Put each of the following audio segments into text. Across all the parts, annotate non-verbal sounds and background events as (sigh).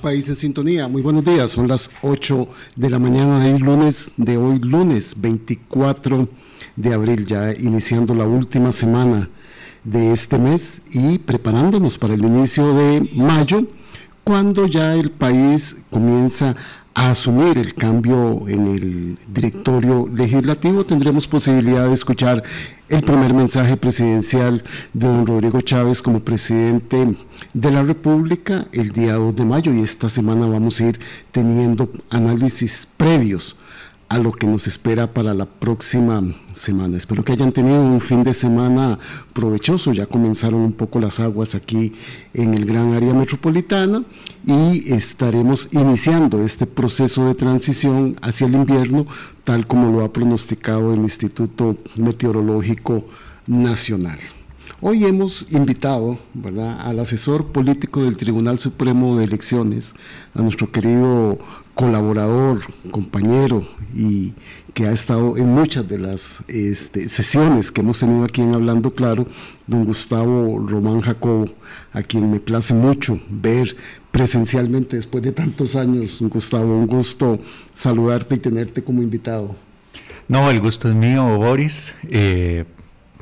país en sintonía. Muy buenos días, son las 8 de la mañana de hoy lunes, de hoy lunes 24 de abril, ya iniciando la última semana de este mes y preparándonos para el inicio de mayo, cuando ya el país comienza a asumir el cambio en el directorio legislativo, tendremos posibilidad de escuchar el primer mensaje presidencial de don Rodrigo Chávez como presidente de la República el día 2 de mayo y esta semana vamos a ir teniendo análisis previos a lo que nos espera para la próxima semana. Espero que hayan tenido un fin de semana provechoso. Ya comenzaron un poco las aguas aquí en el gran área metropolitana y estaremos iniciando este proceso de transición hacia el invierno, tal como lo ha pronosticado el Instituto Meteorológico Nacional. Hoy hemos invitado al asesor político del Tribunal Supremo de Elecciones, a nuestro querido colaborador, compañero y que ha estado en muchas de las este, sesiones que hemos tenido aquí en Hablando Claro, don Gustavo Román Jacobo, a quien me place mucho ver presencialmente después de tantos años. Gustavo, un gusto saludarte y tenerte como invitado. No, el gusto es mío, Boris. Eh,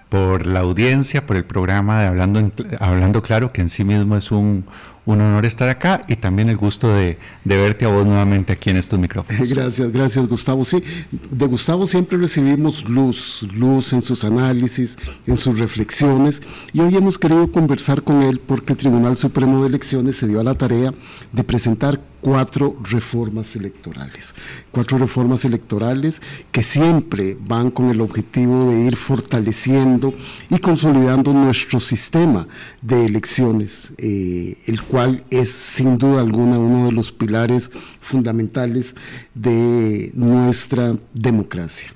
por la audiencia, por el programa de Hablando, Hablando Claro, que en sí mismo es un, un honor estar acá y también el gusto de, verte a vos nuevamente aquí en estos micrófonos. (laughs) Gracias, gracias Gustavo. Sí, de Gustavo siempre recibimos luz, luz en sus análisis, en sus reflexiones y hoy hemos querido conversar con él porque el Tribunal Supremo de Elecciones se dio a la tarea de presentar cuatro reformas electorales. Cuatro reformas electorales que siempre van con el objetivo de ir fortaleciendo y consolidando nuestro sistema de elecciones, eh, el cual es sin duda alguna uno de los pilares fundamentales de nuestra democracia.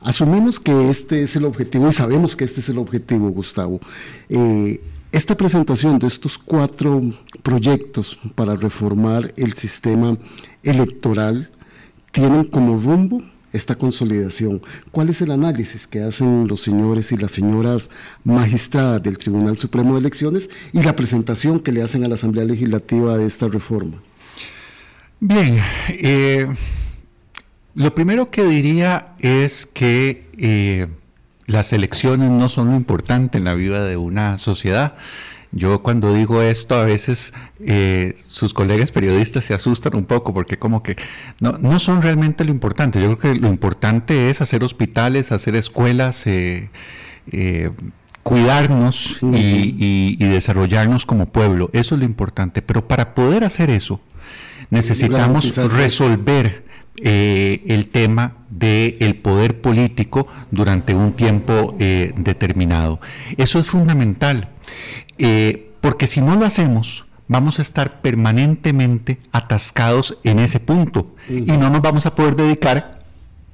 Asumimos que este es el objetivo y sabemos que este es el objetivo, Gustavo. Eh, esta presentación de estos cuatro proyectos para reformar el sistema electoral tienen como rumbo esta consolidación. ¿Cuál es el análisis que hacen los señores y las señoras magistradas del Tribunal Supremo de Elecciones y la presentación que le hacen a la Asamblea Legislativa de esta reforma? Bien, eh, lo primero que diría es que eh, las elecciones no son lo importante en la vida de una sociedad. Yo cuando digo esto a veces eh, sus colegas periodistas se asustan un poco porque como que no, no, son realmente lo importante. Yo creo que lo importante es hacer hospitales, hacer escuelas, eh, eh, cuidarnos y, desarrollarnos como pueblo. Eso es lo importante. Pero para poder hacer eso necesitamos resolver eh, el tema del poder político durante un tiempo eh, determinado. Eso es fundamental, eh, porque si no lo hacemos, vamos a estar permanentemente atascados en ese punto y no nos vamos a poder dedicar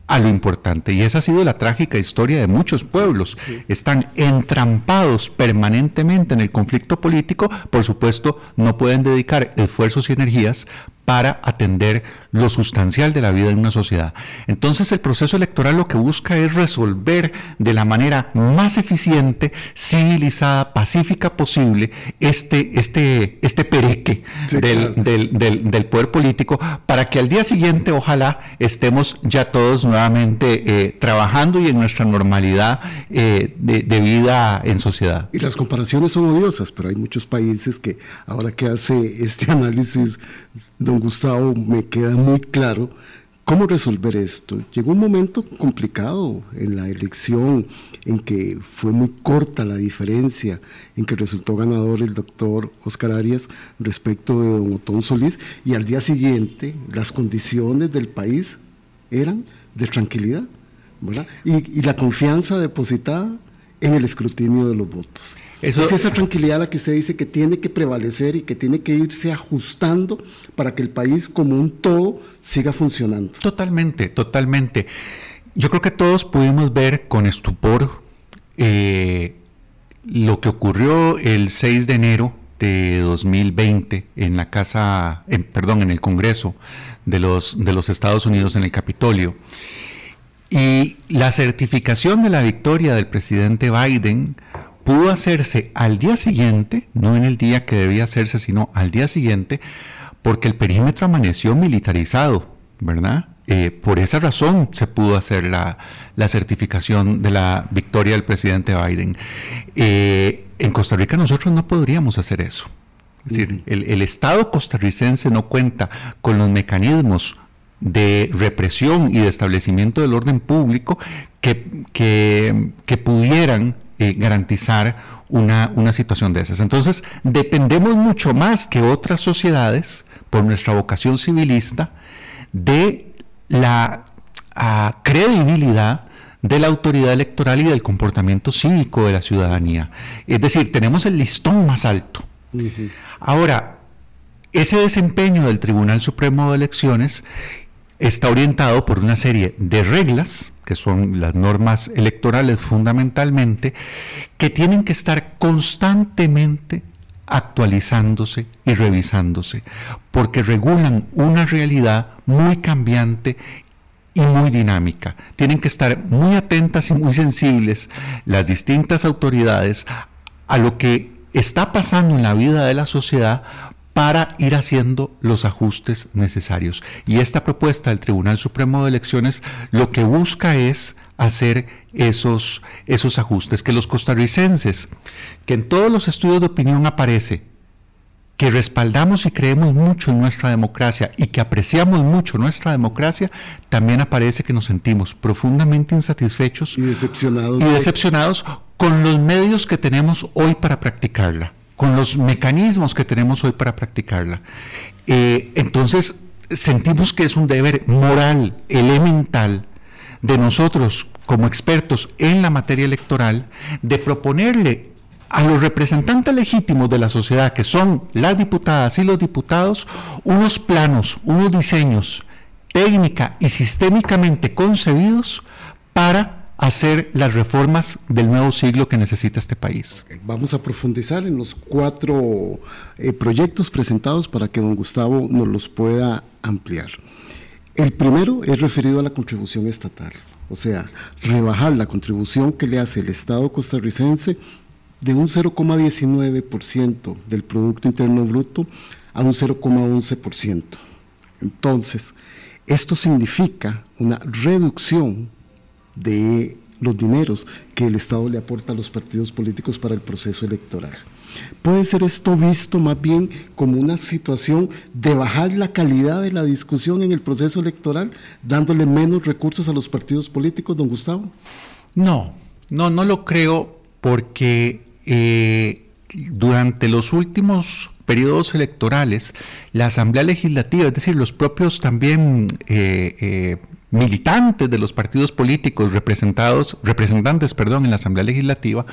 a lo importante. Y esa ha sido la trágica historia de muchos pueblos. Están entrampados permanentemente en el conflicto político, por supuesto, no pueden dedicar esfuerzos y energías para atender lo sustancial de la vida en una sociedad. Entonces el proceso electoral lo que busca es resolver de la manera más eficiente, civilizada, pacífica posible este, este, este pereque del, poder político para que al día siguiente ojalá estemos ya todos nuevamente eh, trabajando y en nuestra normalidad eh, de, de, vida en sociedad. Y las comparaciones son odiosas, pero hay muchos países que ahora que hace este análisis don Gustavo, me queda muy claro cómo resolver esto. Llegó un momento complicado en la elección en que fue muy corta la diferencia en que resultó ganador el doctor Oscar Arias respecto de don Otón Solís y al día siguiente las condiciones del país eran de tranquilidad y la confianza depositada en el escrutinio de los votos es esa tranquilidad la que usted dice que tiene que prevalecer y que tiene que irse ajustando para que el país como un todo siga funcionando. Totalmente, totalmente. Yo creo que todos pudimos ver con estupor eh, lo que ocurrió el 6 de enero de 2020 en la casa, en, perdón, en el Congreso de los, de los Estados Unidos en el Capitolio. Y la certificación de la victoria del presidente Biden pudo hacerse al día siguiente, no en el día que debía hacerse, sino al día siguiente, porque el perímetro amaneció militarizado, ¿verdad? Eh, por esa razón se pudo hacer la, certificación de la victoria del presidente Biden. Eh, en Costa Rica nosotros no podríamos hacer eso. Es decir, el, Estado costarricense no cuenta con los mecanismos de represión y de establecimiento del orden público que, que, pudieran eh, garantizar una, una, situación de esas. Entonces, dependemos mucho más que otras sociedades, por nuestra vocación civilista, de la ah, credibilidad de la autoridad electoral y del comportamiento cívico de la ciudadanía. Es decir, tenemos el listón más alto. Ahora, ese desempeño del Tribunal Supremo de Elecciones está orientado por una serie de reglas, que son las normas electorales fundamentalmente, que tienen que estar constantemente actualizándose y revisándose, porque regulan una realidad muy cambiante y muy dinámica. Tienen que estar muy atentas y muy sensibles las distintas autoridades a lo que está pasando en la vida de la sociedad para ir haciendo los ajustes necesarios. Y esta propuesta del Tribunal Supremo de Elecciones lo que busca es hacer esos, esos ajustes, que los costarricenses, que en todos los estudios de opinión aparece, que respaldamos y creemos mucho en nuestra democracia y que apreciamos mucho nuestra democracia, también aparece que nos sentimos profundamente insatisfechos y decepcionados, y decepcionados con los medios que tenemos hoy para practicarla, con los mecanismos que tenemos hoy para practicarla. Eh, entonces, sentimos que es un deber moral, elemental, de nosotros como expertos en la materia electoral, de proponerle a los representantes legítimos de la sociedad, que son las diputadas y los diputados, unos planos, unos diseños técnica y sistémicamente concebidos para hacer las reformas del nuevo siglo que necesita este país. Vamos a profundizar en los cuatro eh, proyectos presentados para que don Gustavo nos los pueda ampliar. El primero es referido a la contribución estatal, o sea, rebajar la contribución que le hace el Estado costarricense de un 0,19% del Producto Interno Bruto a un 0,11%. Entonces, esto significa una reducción de los dineros que el Estado le aporta a los partidos políticos para el proceso electoral. Puede ser esto visto más bien como una situación de bajar la calidad de la discusión en el proceso electoral, dándole menos recursos a los partidos políticos, don Gustavo. No, no, no lo creo porque eh, durante los últimos periodos electorales, la Asamblea Legislativa, es decir, los propios también eh, eh, militantes de los partidos políticos representados, representantes, perdón, en la Asamblea Legislativa,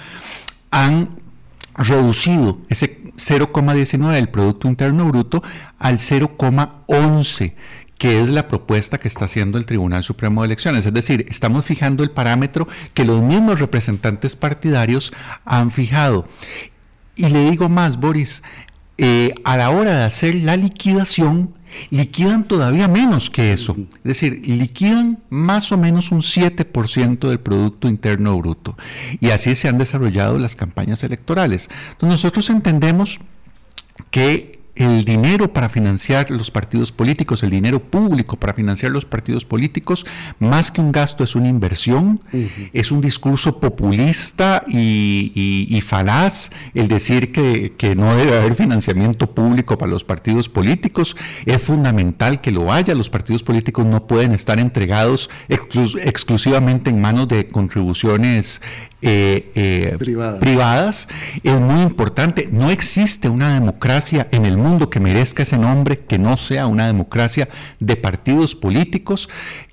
han reducido ese 0,19 del Producto Interno Bruto al 0,11 que es la propuesta que está haciendo el Tribunal Supremo de Elecciones. Es decir, estamos fijando el parámetro que los mismos representantes partidarios han fijado. Y le digo más, Boris, eh, a la hora de hacer la liquidación, liquidan todavía menos que eso. Es decir, liquidan más o menos un 7% del Producto Interno Bruto. Y así se han desarrollado las campañas electorales. Entonces nosotros entendemos que el dinero para financiar los partidos políticos, el dinero público para financiar los partidos políticos, más que un gasto es una inversión, es un discurso populista y, falaz el decir que, no debe haber financiamiento público para los partidos políticos, es fundamental que lo haya, los partidos políticos no pueden estar entregados exclusivamente en manos de contribuciones eh, eh, privadas. es muy importante. No existe una democracia en el mundo que merezca ese nombre, que no sea una democracia de partidos políticos,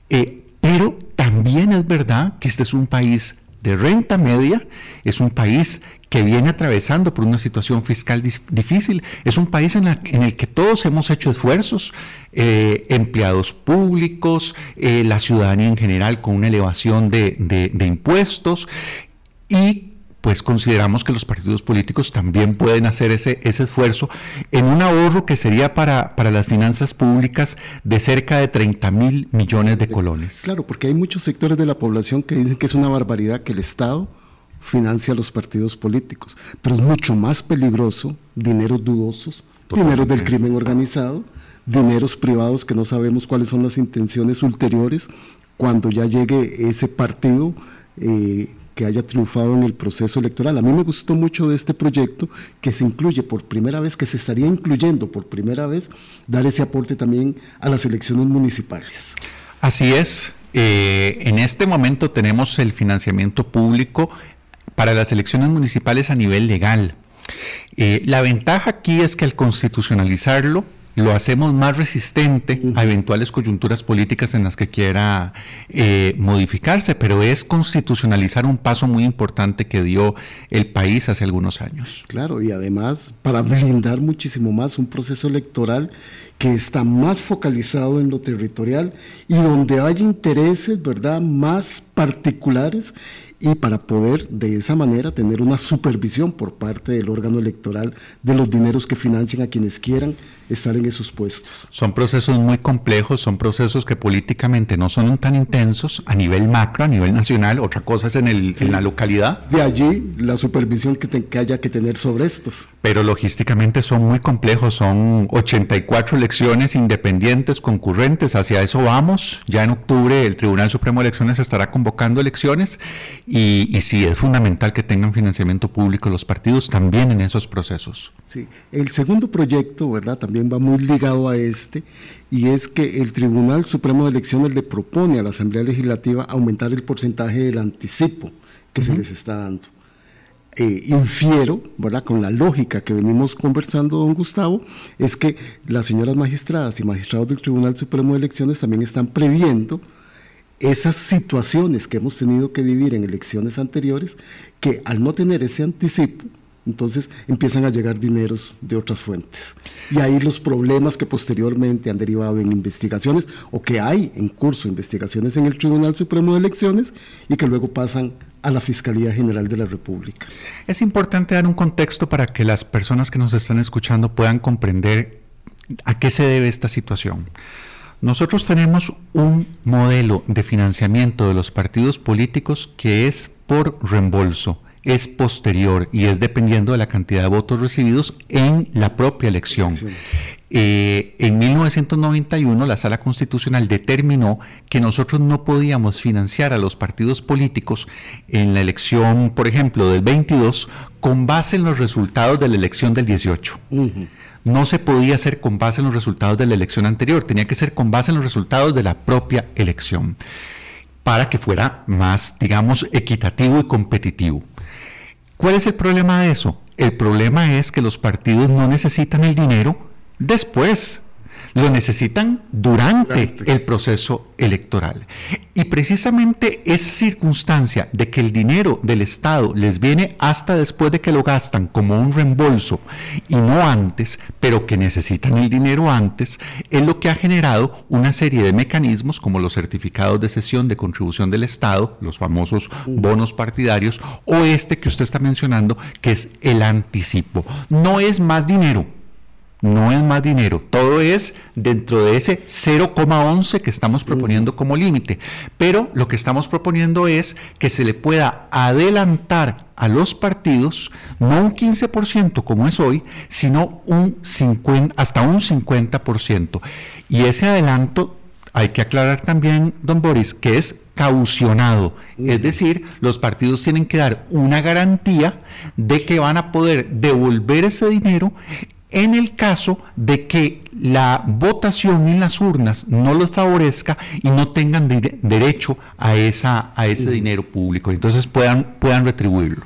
eh, pero también es verdad que este es un país de renta media, es un país que viene atravesando por una situación fiscal difícil. Es un país en, el que todos hemos hecho esfuerzos, empleados públicos, la ciudadanía en general con una elevación de, de impuestos y pues consideramos que los partidos políticos también pueden hacer ese, ese esfuerzo en un ahorro que sería para, para las finanzas públicas de cerca de 30 mil millones de colones. Claro, porque hay muchos sectores de la población que dicen que es una barbaridad que el Estado financia a los partidos políticos, pero es mucho más peligroso, dineros dudosos, Dineros del crimen organizado, dineros privados que no sabemos cuáles son las intenciones ulteriores cuando ya llegue ese partido eh, que haya triunfado en el proceso electoral. A mí me gustó mucho de este proyecto que se incluye por primera vez, que se estaría incluyendo por primera vez, dar ese aporte también a las elecciones municipales. Así es. Eh, en este momento tenemos el financiamiento público para las elecciones municipales a nivel legal. Eh, la ventaja aquí es que al constitucionalizarlo, lo hacemos más resistente a eventuales coyunturas políticas en las que quiera eh, modificarse, pero es constitucionalizar un paso muy importante que dio el país hace algunos años. Claro, y además para blindar muchísimo más un proceso electoral que está más focalizado en lo territorial y donde hay intereses, ¿verdad?, más particulares y para poder de esa manera tener una supervisión por parte del órgano electoral de los dineros que financian a quienes quieran estar en esos puestos. Son procesos muy complejos, son procesos que políticamente no son tan intensos a nivel macro, a nivel nacional, otra cosa es en, el, en la localidad. De allí la supervisión que, que haya que tener sobre estos. Pero logísticamente son muy complejos, son 84 elecciones independientes, concurrentes, hacia eso vamos. Ya en octubre el Tribunal Supremo de Elecciones estará convocando elecciones y, y sí, es fundamental que tengan financiamiento público los partidos también en esos procesos. Sí, el segundo proyecto, ¿verdad? También va muy ligado a este y es que el Tribunal Supremo de Elecciones le propone a la Asamblea Legislativa aumentar el porcentaje del anticipo que se les está dando. Eh, infiero, ¿verdad? Con la lógica que venimos conversando, don Gustavo, es que las señoras magistradas y magistrados del Tribunal Supremo de Elecciones también están previendo esas situaciones que hemos tenido que vivir en elecciones anteriores, que al no tener ese anticipo, entonces empiezan a llegar dineros de otras fuentes. Y ahí los problemas que posteriormente han derivado en investigaciones o que hay en curso investigaciones en el Tribunal Supremo de Elecciones y que luego pasan a la Fiscalía General de la República. Es importante dar un contexto para que las personas que nos están escuchando puedan comprender a qué se debe esta situación. Nosotros tenemos un modelo de financiamiento de los partidos políticos que es por reembolso, es posterior y es dependiendo de la cantidad de votos recibidos en la propia elección. Eh, en 1991 la Sala Constitucional determinó que nosotros no podíamos financiar a los partidos políticos en la elección, por ejemplo, del 22 con base en los resultados de la elección del 18 no se podía hacer con base en los resultados de la elección anterior, tenía que ser con base en los resultados de la propia elección, para que fuera más, digamos, equitativo y competitivo. ¿Cuál es el problema de eso? El problema es que los partidos no necesitan el dinero después lo necesitan durante el proceso electoral. Y precisamente esa circunstancia de que el dinero del Estado les viene hasta después de que lo gastan como un reembolso y no antes, pero que necesitan el dinero antes, es lo que ha generado una serie de mecanismos como los certificados de cesión de contribución del Estado, los famosos bonos partidarios, o este que usted está mencionando, que es el anticipo. No es más dinero no es más dinero, todo es dentro de ese 0,11 que estamos proponiendo como límite. Pero lo que estamos proponiendo es que se le pueda adelantar a los partidos no un 15% como es hoy, sino un 50, hasta un 50%. Y ese adelanto hay que aclarar también, don Boris, que es caucionado. Es decir, los partidos tienen que dar una garantía de que van a poder devolver ese dinero en el caso de que la votación en las urnas no los favorezca y no tengan derecho a, esa, a ese dinero público, entonces puedan, puedan retribuirlo.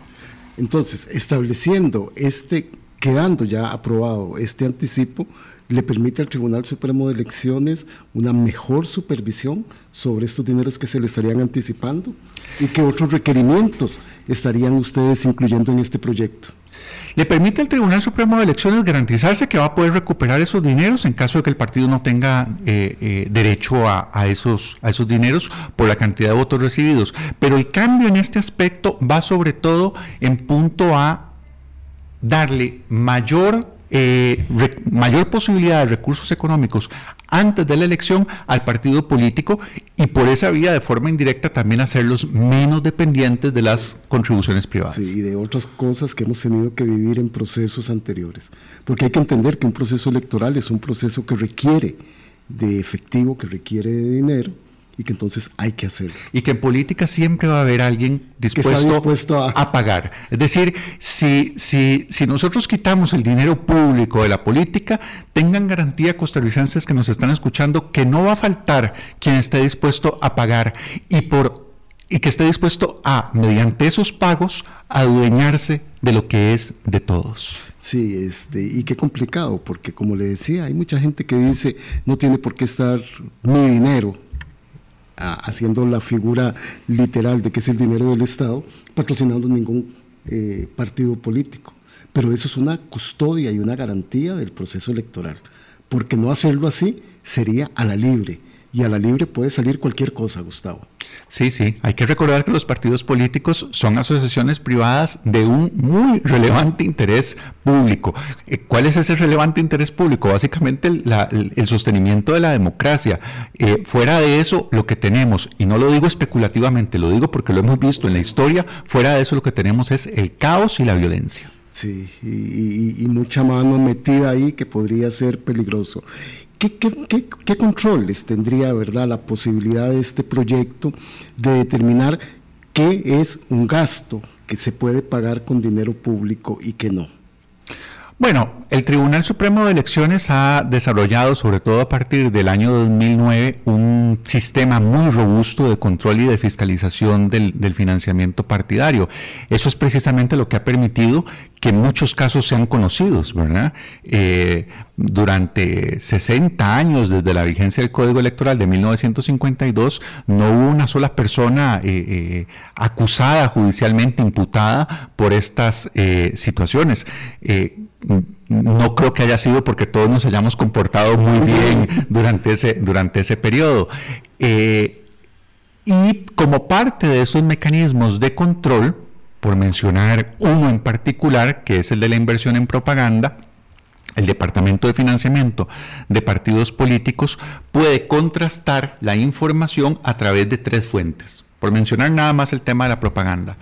Entonces, estableciendo este, quedando ya aprobado este anticipo, le permite al Tribunal Supremo de Elecciones una mejor supervisión sobre estos dineros que se le estarían anticipando y qué otros requerimientos estarían ustedes incluyendo en este proyecto le permite al Tribunal Supremo de Elecciones garantizarse que va a poder recuperar esos dineros en caso de que el partido no tenga eh, eh, derecho a, esos, a esos dineros por la cantidad de votos recibidos. Pero el cambio en este aspecto va sobre todo en punto a darle mayor eh, mayor posibilidad de recursos económicos antes de la elección al partido político y por esa vía de forma indirecta también hacerlos menos dependientes de las contribuciones privadas. Sí, y de otras cosas que hemos tenido que vivir en procesos anteriores. Porque hay que entender que un proceso electoral es un proceso que requiere de efectivo, que requiere de dinero y que entonces hay que hacerlo. Y que en política siempre va a haber alguien dispuesto, a... pagar. Es decir, si, si, si nosotros quitamos el dinero público de la política, tengan garantía costarricenses que nos están escuchando que no va a faltar quien esté dispuesto a pagar y por y que esté dispuesto a, mediante esos pagos, adueñarse de lo que es de todos. Sí, este, y qué complicado, porque como le decía, hay mucha gente que dice, no tiene por qué estar mi dinero haciendo la figura literal de que es el dinero del Estado, patrocinando ningún eh, partido político. Pero eso es una custodia y una garantía del proceso electoral, porque no hacerlo así sería a la libre y a la libre puede salir cualquier cosa, Gustavo. Sí, sí, hay que recordar que los partidos políticos son asociaciones privadas de un muy relevante interés público. Eh, ¿Cuál es ese relevante interés público? Básicamente el, sostenimiento de la democracia. Eh, fuera de eso, lo que tenemos, y no lo digo especulativamente, lo digo porque lo hemos visto en la historia, fuera de eso lo que tenemos es el caos y la violencia. Sí, y mucha mano metida ahí que podría ser peligroso. ¿Qué, controles tendría verdad, la posibilidad de este proyecto de determinar qué es un gasto que se puede pagar con dinero público y qué no? Bueno, el Tribunal Supremo de Elecciones ha desarrollado, sobre todo a partir del año 2009, un sistema muy robusto de control y de fiscalización del, financiamiento partidario. Eso es precisamente lo que ha permitido que muchos casos sean conocidos, ¿verdad? Eh, durante 60 años desde la vigencia del Código Electoral de 1952 no hubo una sola persona eh, eh, acusada judicialmente, imputada por estas situaciones no creo que haya sido porque todos nos hayamos comportado muy bien durante ese, durante ese periodo. Y como parte de esos mecanismos de control, por mencionar uno en particular, que es el de la inversión en propaganda, el Departamento de Financiamiento de Partidos Políticos puede contrastar la información a través de tres fuentes. Por mencionar nada más el tema de la propaganda.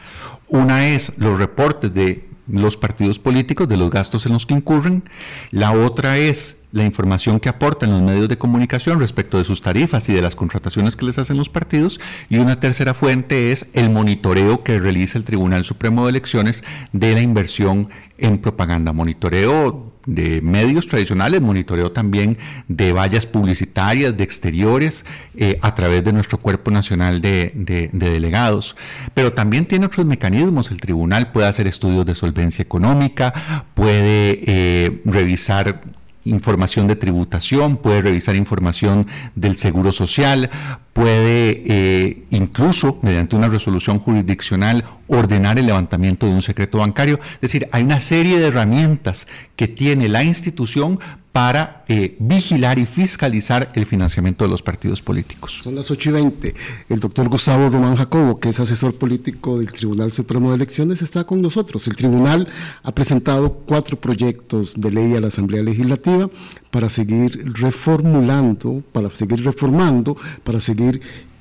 Una es los reportes de los partidos políticos de los gastos en los que incurren. La otra es la información que aportan los medios de comunicación respecto de sus tarifas y de las contrataciones que les hacen los partidos. Y una tercera fuente es el monitoreo que realiza el Tribunal Supremo de Elecciones de la inversión en propaganda. Monitoreo de medios tradicionales, monitoreo también de vallas publicitarias, de exteriores, eh, a través de nuestro Cuerpo Nacional de, Delegados. Pero también tiene otros mecanismos. El tribunal puede hacer estudios de solvencia económica, puede eh, revisar información de tributación, puede revisar información del seguro social, puede eh, incluso, mediante una resolución jurisdiccional, ordenar el levantamiento de un secreto bancario. Es decir, hay una serie de herramientas que tiene la institución para eh, vigilar y fiscalizar el financiamiento de los partidos políticos. Son las 8 y 20. El doctor Gustavo Román Jacobo, que es asesor político del Tribunal Supremo de Elecciones, está con nosotros. El tribunal ha presentado cuatro proyectos de ley a la Asamblea Legislativa para seguir reformulando, para seguir reformando, para seguir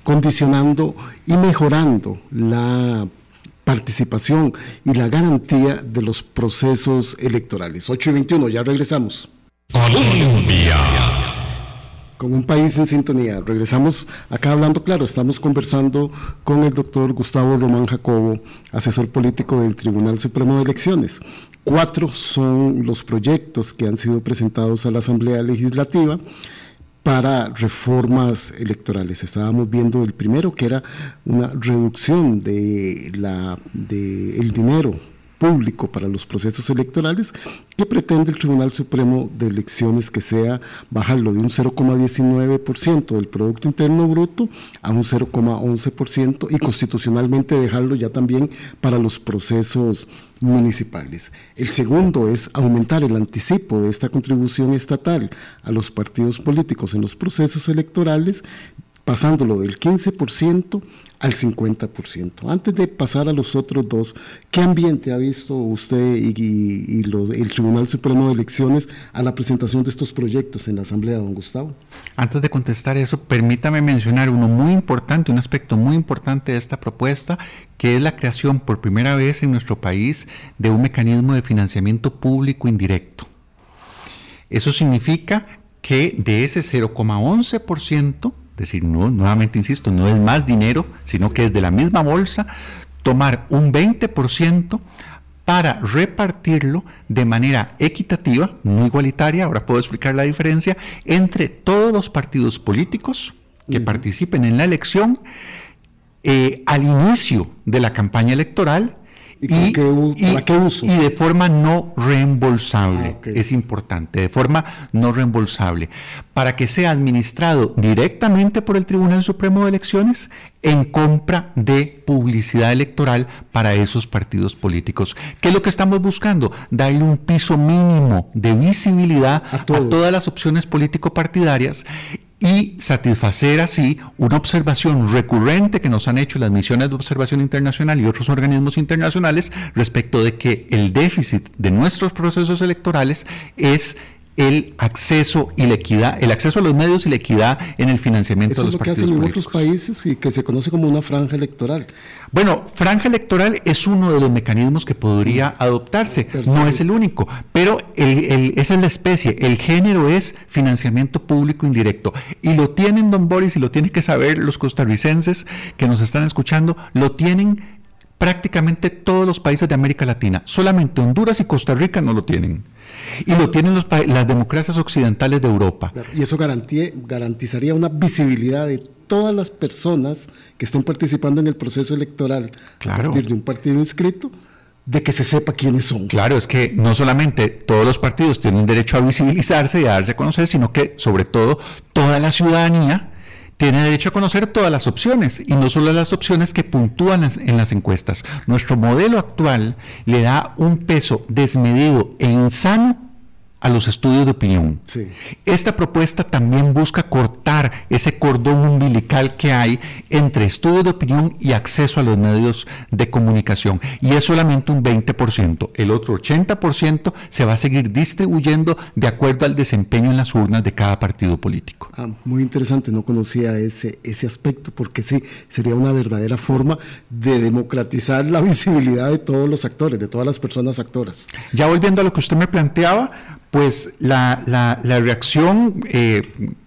condicionando y mejorando la participación y la garantía de los procesos electorales. 8 y 21, ya regresamos. Colombia. Con un país en sintonía. Regresamos acá hablando, claro, estamos conversando con el doctor Gustavo Román Jacobo, asesor político del Tribunal Supremo de Elecciones. Cuatro son los proyectos que han sido presentados a la Asamblea Legislativa para reformas electorales. Estábamos viendo el primero que era una reducción de la de el dinero público para los procesos electorales que pretende el Tribunal Supremo de Elecciones que sea bajarlo de un 0,19% del Producto Interno Bruto a un 0,11% y constitucionalmente dejarlo ya también para los procesos municipales. El segundo es aumentar el anticipo de esta contribución estatal a los partidos políticos en los procesos electorales pasándolo del 15% al 50%. Antes de pasar a los otros dos, ¿qué ambiente ha visto usted y, el Tribunal Supremo de Elecciones a la presentación de estos proyectos en la Asamblea, don Gustavo? Antes de contestar eso, permítame mencionar uno muy importante, un aspecto muy importante de esta propuesta, que es la creación por primera vez en nuestro país de un mecanismo de financiamiento público indirecto. Eso significa que de ese 0,11%, es decir, no, nuevamente insisto, no es más dinero, sino que es de la misma bolsa, tomar un 20% para repartirlo de manera equitativa, no igualitaria, ahora puedo explicar la diferencia, entre todos los partidos políticos que participen en la elección eh, al inicio de la campaña electoral ¿Y, de forma no reembolsable. Ah, es importante, de forma no reembolsable. Para que sea administrado directamente por el Tribunal Supremo de Elecciones en compra de publicidad electoral para esos partidos políticos. ¿Qué es lo que estamos buscando? Darle un piso mínimo de visibilidad a, a todas las opciones político-partidarias y satisfacer así una observación recurrente que nos han hecho las misiones de observación internacional y otros organismos internacionales respecto de que el déficit de nuestros procesos electorales es el acceso y la equidad, el acceso a los medios y la equidad en el financiamiento de los partidos es lo que hacen en otros países y que se conoce como una franja electoral. Bueno, franja electoral es uno de los mecanismos que podría mm. adoptarse, no es el único, pero esa es la especie, el género es financiamiento público indirecto y lo tienen, don Boris, y lo tienen que saber los costarricenses que nos están escuchando, lo tienen prácticamente todos los países de América Latina. Solamente Honduras y Costa Rica no lo tienen. Y lo tienen las democracias occidentales de Europa. Y eso garantizaría una visibilidad de todas las personas que estén participando en el proceso electoral claro. a partir de un partido inscrito de que se sepa quiénes son. Claro, es que no solamente todos los partidos tienen derecho a visibilizarse y a darse a conocer, sino que sobre todo toda la ciudadanía tiene derecho a conocer todas las opciones y no solo las opciones que puntúan en las encuestas. Nuestro modelo actual le da un peso desmedido e insano a los estudios de opinión. Esta propuesta también busca cortar ese cordón umbilical que hay entre estudios de opinión y acceso a los medios de comunicación. Y es solamente un 20%. El otro 80% se va a seguir distribuyendo de acuerdo al desempeño en las urnas de cada partido político. Ah, muy interesante, no conocía ese, ese aspecto, porque sí, sería una verdadera forma de democratizar la (laughs) visibilidad de todos los actores, de todas las personas actoras. Ya volviendo a lo que usted me planteaba, pues la, la, la reacción eh,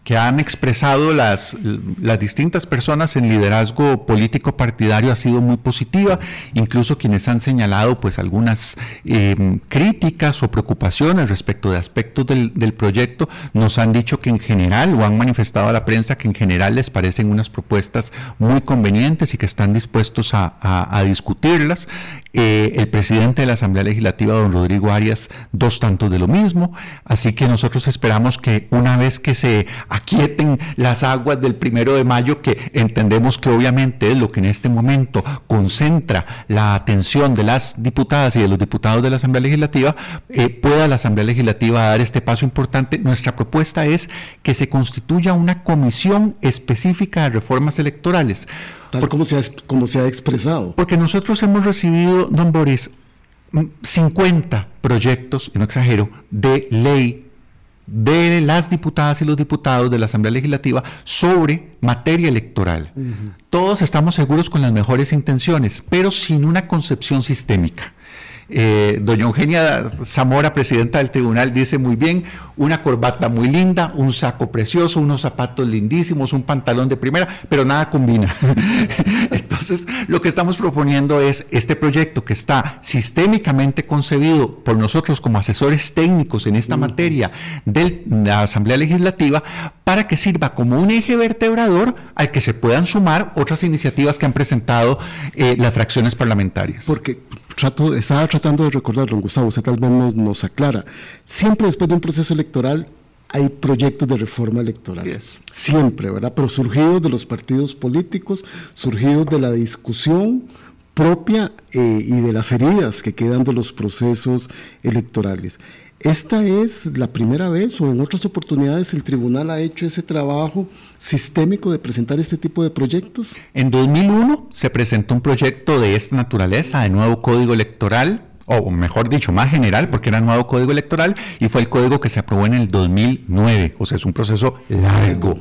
que han expresado las, las distintas personas en liderazgo político partidario ha sido muy positiva, incluso quienes han señalado pues algunas em, críticas o preocupaciones respecto de aspectos del, del, proyecto, nos han dicho que en general, o han manifestado a la prensa que en general les parecen unas propuestas muy convenientes y que están dispuestos a, a, discutirlas. Eh, el presidente de la Asamblea Legislativa, don Rodrigo Arias, dos tantos de lo mismo, así que nosotros esperamos que una vez que se aquieten las aguas del primero de mayo, que entendemos que obviamente es lo que en este momento concentra la atención de las diputadas y de los diputados de la Asamblea Legislativa, eh, pueda la Asamblea Legislativa dar este paso importante. Nuestra propuesta es que se constituya una comisión específica de reformas electorales. Tal como se, ha, como se ha expresado. Porque nosotros hemos recibido, don Boris, 50 proyectos, y no exagero, de ley de las diputadas y los diputados de la Asamblea Legislativa sobre materia electoral. Todos estamos seguros con las mejores intenciones, pero sin una concepción sistémica. Eh, doña Eugenia Zamora, presidenta del tribunal, dice muy bien, una corbata muy linda, un saco precioso, unos zapatos lindísimos, un pantalón de primera, pero nada combina. (laughs) Entonces, lo que estamos proponiendo es este proyecto que está sistémicamente concebido por nosotros como asesores técnicos en esta materia de la Asamblea Legislativa para que sirva como un eje vertebrador al que se puedan sumar otras iniciativas que han presentado eh, las fracciones parlamentarias. Porque trato, estaba tratando de recordar, don Gustavo, usted tal vez nos, aclara, siempre después de un proceso electoral hay proyectos de reforma electoral. Siempre, ¿verdad? Pero surgidos de los partidos políticos, surgidos de la discusión propia eh, y de las heridas que quedan de los procesos electorales. ¿Esta es la primera vez o en otras oportunidades el tribunal ha hecho ese trabajo sistémico de presentar este tipo de proyectos? En 2001 se presentó un proyecto de esta naturaleza, de nuevo código electoral, o mejor dicho, más general, porque era nuevo código electoral, y fue el código que se aprobó en el 2009, o sea, es un proceso largo.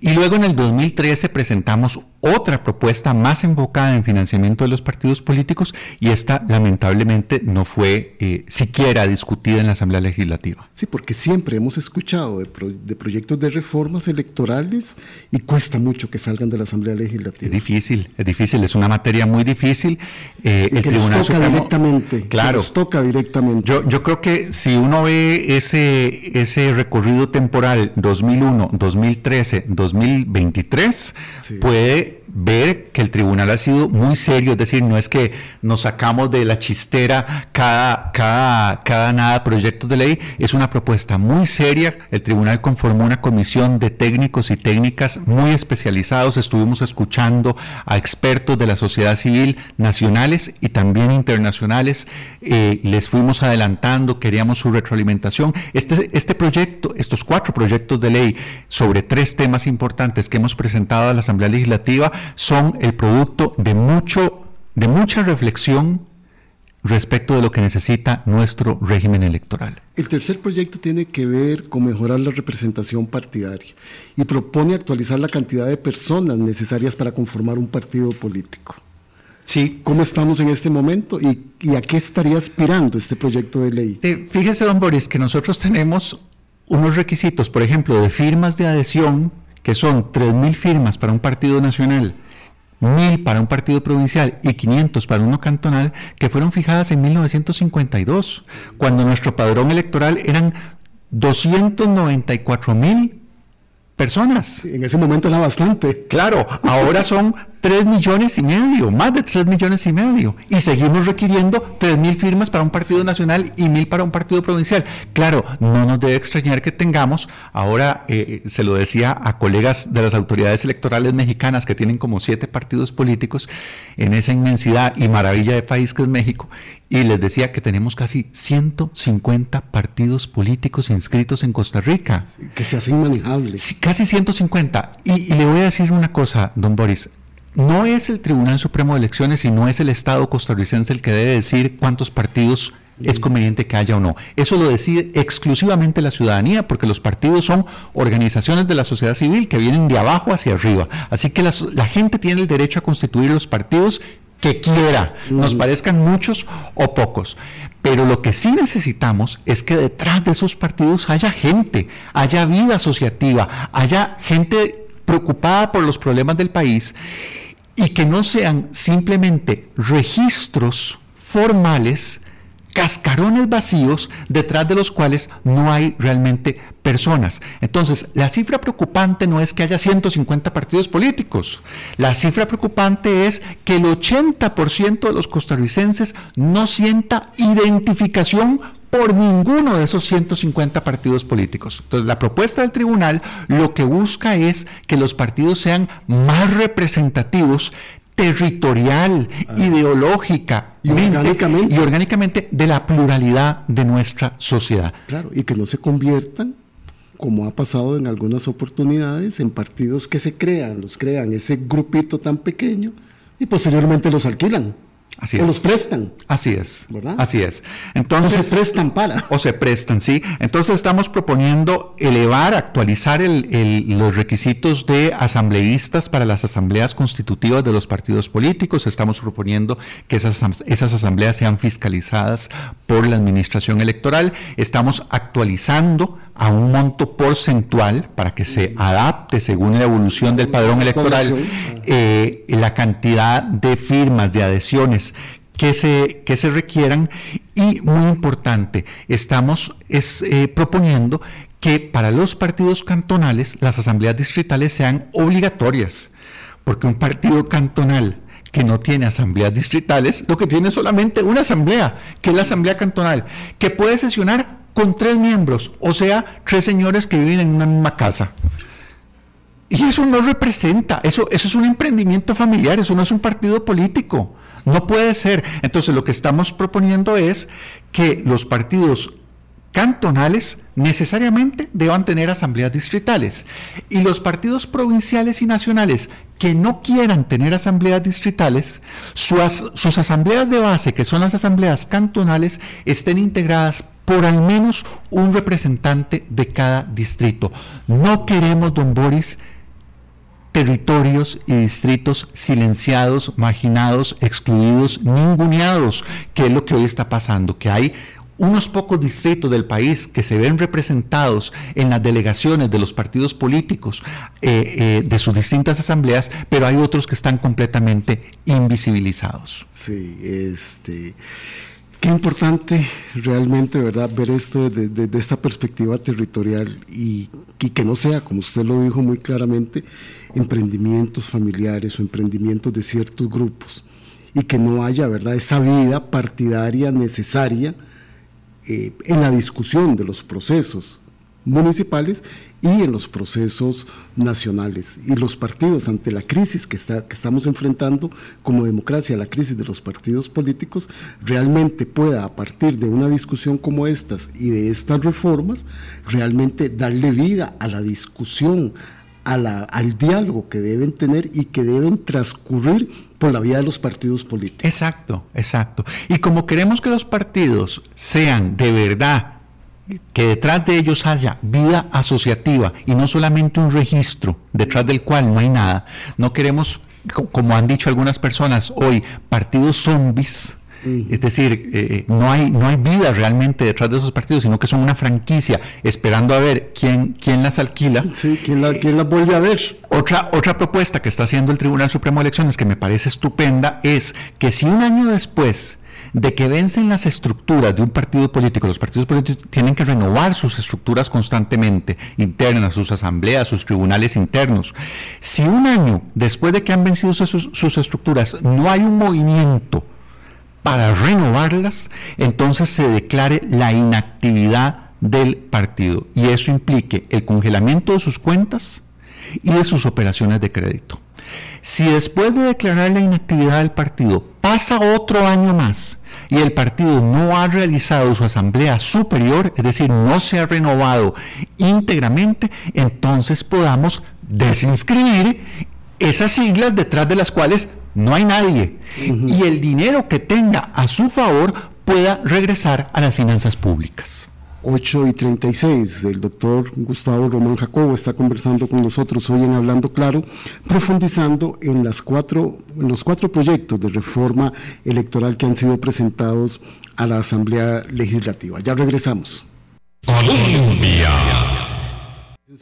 Y luego en el 2013 presentamos otra propuesta más enfocada en financiamiento de los partidos políticos y esta lamentablemente no fue eh, siquiera discutida en la Asamblea Legislativa. Sí, porque siempre hemos escuchado de, proyectos de reformas electorales y cuesta mucho que salgan de la Asamblea Legislativa. Es difícil, es difícil, es una materia muy difícil. Eh, el Tribunal nos toca directamente. Claro. nos toca directamente. Yo, yo creo que si uno ve ese, ese recorrido temporal 2001, 2013, 2023, puede ver que el tribunal ha sido muy serio, es decir, no es que nos sacamos de la chistera cada, cada, cada nada proyectos de ley, es una propuesta muy seria. El tribunal conformó una comisión de técnicos y técnicas muy especializados, estuvimos escuchando a expertos de la sociedad civil nacionales y también internacionales, eh, les fuimos adelantando, queríamos su retroalimentación. Este, este proyecto, estos cuatro proyectos de ley sobre tres temas importantes que hemos presentado a la Asamblea Legislativa, son el producto de, mucho, de mucha reflexión respecto de lo que necesita nuestro régimen electoral. El tercer proyecto tiene que ver con mejorar la representación partidaria y propone actualizar la cantidad de personas necesarias para conformar un partido político. Sí. ¿Cómo estamos en este momento y, a qué estaría aspirando este proyecto de ley? Eh, fíjese, don Boris, que nosotros tenemos unos requisitos, por ejemplo, de firmas de adhesión que son 3.000 firmas para un partido nacional, 1.000 para un partido provincial y 500 para uno cantonal, que fueron fijadas en 1952, cuando nuestro padrón electoral eran 294.000 personas. En ese momento era bastante. Claro, ahora son 3 millones y medio, más de 3 millones y medio. Y seguimos requiriendo 3 mil firmas para un partido nacional y mil para un partido provincial. Claro, no nos debe extrañar que tengamos, ahora eh, se lo decía a colegas de las autoridades electorales mexicanas que tienen como siete partidos políticos en esa inmensidad y maravilla de país que es México, y les decía que tenemos casi 150 partidos políticos inscritos en Costa Rica. Que se hacen manejables. Sí, casi 150. y le voy a decir una cosa, don Boris no es el Tribunal Supremo de Elecciones y no es el Estado costarricense el que debe decir cuántos partidos es conveniente que haya o no. Eso lo decide exclusivamente la ciudadanía, porque los partidos son organizaciones de la sociedad civil que vienen de abajo hacia arriba. Así que la gente tiene el derecho a constituir los partidos que quiera, nos parezcan muchos o pocos. Pero lo que sí necesitamos es que detrás de esos partidos haya gente, haya vida asociativa, haya gente preocupada por los problemas del país y que no sean simplemente registros formales, cascarones vacíos detrás de los cuales no hay realmente personas. Entonces, la cifra preocupante no es que haya 150 partidos políticos. La cifra preocupante es que el 80% de los costarricenses no sienta identificación por ninguno de esos 150 partidos políticos. Entonces, la propuesta del tribunal lo que busca es que los partidos sean más representativos territorial, ah. ideológica y orgánicamente. y orgánicamente de la pluralidad de nuestra sociedad. Claro, y que no se conviertan como ha pasado en algunas oportunidades, en partidos que se crean, los crean ese grupito tan pequeño y posteriormente los alquilan. Así o los prestan. Así es. ¿verdad? Así es. Entonces, o se prestan para. O se prestan, sí. Entonces estamos proponiendo elevar, actualizar los requisitos de asambleístas para las asambleas constitutivas de los partidos políticos. Estamos proponiendo que esas, esas asambleas sean fiscalizadas por la administración electoral. Estamos actualizando a un monto porcentual para que se adapte según la evolución del padrón electoral eh, la cantidad de firmas, de adhesiones que se, que se requieran y muy importante, estamos es, eh, proponiendo que para los partidos cantonales las asambleas distritales sean obligatorias, porque un partido cantonal que no tiene asambleas distritales, lo que tiene solamente una asamblea, que es la asamblea cantonal, que puede sesionar con tres miembros, o sea, tres señores que viven en una misma casa. Y eso no representa, eso, eso es un emprendimiento familiar, eso no es un partido político. No puede ser. Entonces lo que estamos proponiendo es que los partidos cantonales necesariamente deban tener asambleas distritales y los partidos provinciales y nacionales que no quieran tener asambleas distritales, sus, asambleas de base, que son las asambleas cantonales, estén integradas por al menos un representante de cada distrito. No queremos, don Boris, territorios y distritos silenciados, marginados, excluidos, ninguneados, que es lo que hoy está pasando, que hay unos pocos distritos del país que se ven representados en las delegaciones de los partidos políticos eh, eh, de sus distintas asambleas, pero hay otros que están completamente invisibilizados. Sí, este. Qué importante realmente, ¿verdad?, ver esto desde, esta perspectiva territorial y, que no sea, como usted lo dijo muy claramente, emprendimientos familiares o emprendimientos de ciertos grupos y que no haya, ¿verdad?, esa vida partidaria necesaria eh, en la discusión de los procesos municipales y en los procesos nacionales. Y los partidos, ante la crisis que, está, que estamos enfrentando como democracia, la crisis de los partidos políticos, realmente pueda, a partir de una discusión como estas y de estas reformas, realmente darle vida a la discusión, al diálogo que deben tener y que deben transcurrir por la vía de los partidos políticos. Exacto, exacto. Y como queremos que los partidos sean de verdad que detrás de ellos haya vida asociativa y no solamente un registro detrás del cual no hay nada. No queremos, como han dicho algunas personas hoy, partidos zombies es decir, eh, no, hay, no hay vida realmente detrás de esos partidos, sino que son una franquicia esperando a ver quién, quién las alquila. Sí, quién, la, quién las vuelve a ver. Otra, otra propuesta que está haciendo el Tribunal Supremo de Elecciones que me parece estupenda es que si un año después de que vencen las estructuras de un partido político, los partidos políticos tienen que renovar sus estructuras constantemente, internas, sus asambleas, sus tribunales internos. Si un año después de que han vencido sus, estructuras no hay un movimiento para renovarlas, entonces se declare la inactividad del partido y eso implique el congelamiento de sus cuentas y de sus operaciones de crédito. Si después de declarar la inactividad del partido pasa otro año más y el partido no ha realizado su asamblea superior, es decir, no se ha renovado íntegramente, entonces podamos desinscribir esas siglas detrás de las cuales no hay nadie. Y el dinero que tenga a su favor pueda regresar a las finanzas públicas. 8 y 36. El doctor Gustavo Román Jacobo está conversando con nosotros hoy en Hablando Claro, profundizando en, las cuatro, en los cuatro proyectos de reforma electoral que han sido presentados a la Asamblea Legislativa. Ya regresamos. Colombia.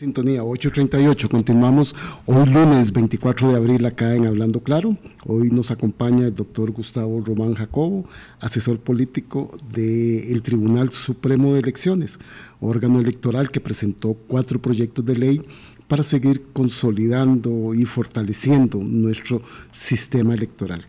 Sintonía 838, continuamos hoy lunes 24 de abril acá en Hablando Claro. Hoy nos acompaña el doctor Gustavo Román Jacobo, asesor político del Tribunal Supremo de Elecciones, órgano electoral que presentó cuatro proyectos de ley para seguir consolidando y fortaleciendo nuestro sistema electoral.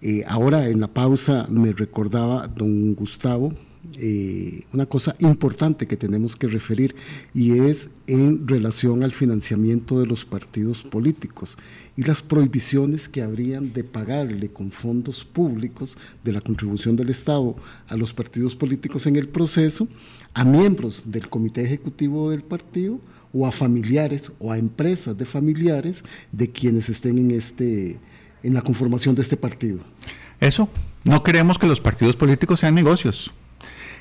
Eh, ahora en la pausa me recordaba don Gustavo eh, una cosa importante que tenemos que referir y es en relación al financiamiento de los partidos políticos y las prohibiciones que habrían de pagarle con fondos públicos de la contribución del Estado a los partidos políticos en el proceso, a miembros del comité ejecutivo del partido o a familiares o a empresas de familiares de quienes estén en, este, en la conformación de este partido. Eso, no queremos que los partidos políticos sean negocios.